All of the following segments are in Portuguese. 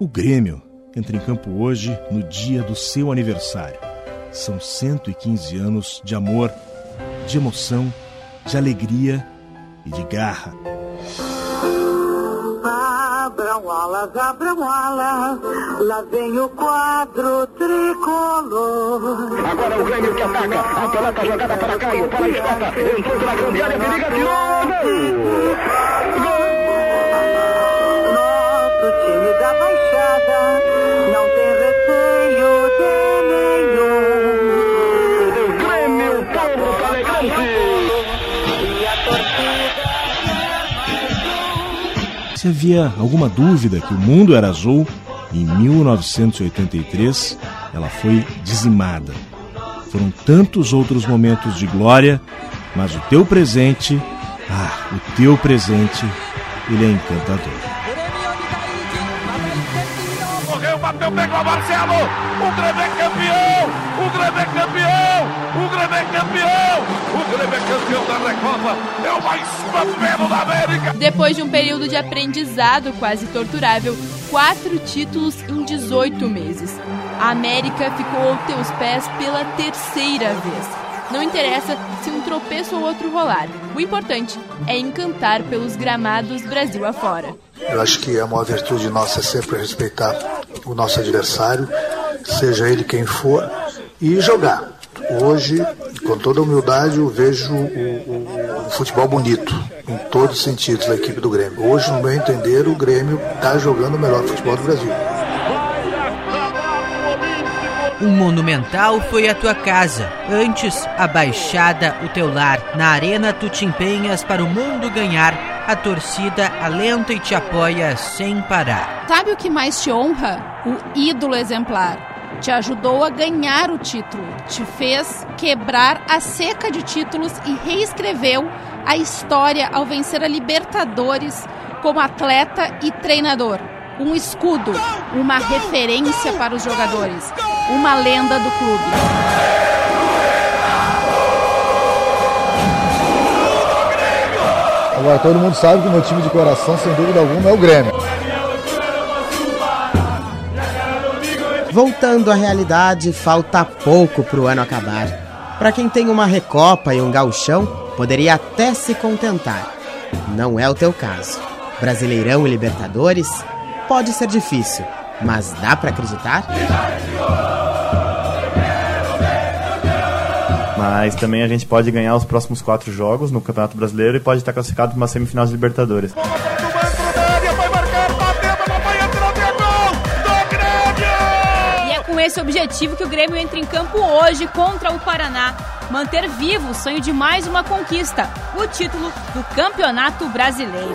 O Grêmio entra em campo hoje no dia do seu aniversário. São 115 anos de amor, de emoção, de alegria e de garra. Abram alas, abram alas, lá vem o quadro tricolor. Agora o Grêmio que ataca, a pelota jogada para Caio, para a Escota, entrou pela grande área, periga, tirou, gol! Se havia alguma dúvida que o mundo era azul, em 1983 ela foi dizimada. Foram tantos outros momentos de glória, mas o teu presente, ah, o teu presente, ele é encantador. Correu, bateu, pegou Marcelo. O Grêmio é campeão. O Grêmio é campeão. O Grêmio é campeão. Grêmio é campeão da Recopa. É o mais papelo da América. Depois de um período de aprendizado quase torturável, quatro títulos em 18 meses. A América ficou aos teus pés pela terceira vez. Não interessa se um tropeço ou outro rolar. O importante é encantar pelos gramados Brasil afora. Eu acho que a maior virtude nossa é sempre respeitar o nosso adversário, seja ele quem for, e jogar. Hoje, com toda humildade, eu vejo o, o- o futebol bonito, em todos os sentidos, da equipe do Grêmio. Hoje, no meu entender, o Grêmio está jogando o melhor futebol do Brasil. O Monumental foi a tua casa. Antes, a Baixada, o teu lar. Na Arena, tu te empenhas para o mundo ganhar. A torcida alenta e te apoia sem parar. Sabe o que mais te honra? O ídolo exemplar. Te ajudou a ganhar o título, te fez quebrar a seca de títulos e reescreveu a história ao vencer a Libertadores como atleta e treinador. Um escudo, uma referência para os jogadores, uma lenda do clube. Agora todo mundo sabe que o meu time de coração, sem dúvida alguma, é o Grêmio. Voltando à realidade, falta pouco para o ano acabar. Para quem tem uma recopa e um gauchão, poderia até se contentar. Não é o teu caso. Brasileirão e Libertadores pode ser difícil, mas dá para acreditar? Mas também a gente pode ganhar os próximos quatro jogos no Campeonato Brasileiro e pode estar classificado para uma semifinal de Libertadores. esse objetivo que o Grêmio entra em campo hoje contra o Paraná, manter vivo o sonho de mais uma conquista, o título do Campeonato Brasileiro.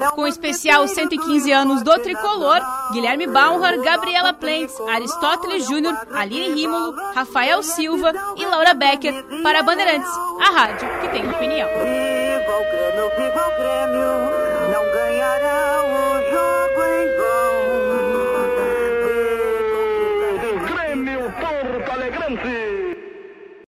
É Com o especial 115 anos do Tricolor, Guilherme Baumhar, Gabriela Plentes, Aristóteles Júnior, Aline Rímulo, Rafael Silva e Laura Becker para a Bandeirantes, a rádio que tem opinião. Viva o Grêmio, viva o Grêmio, não ganhará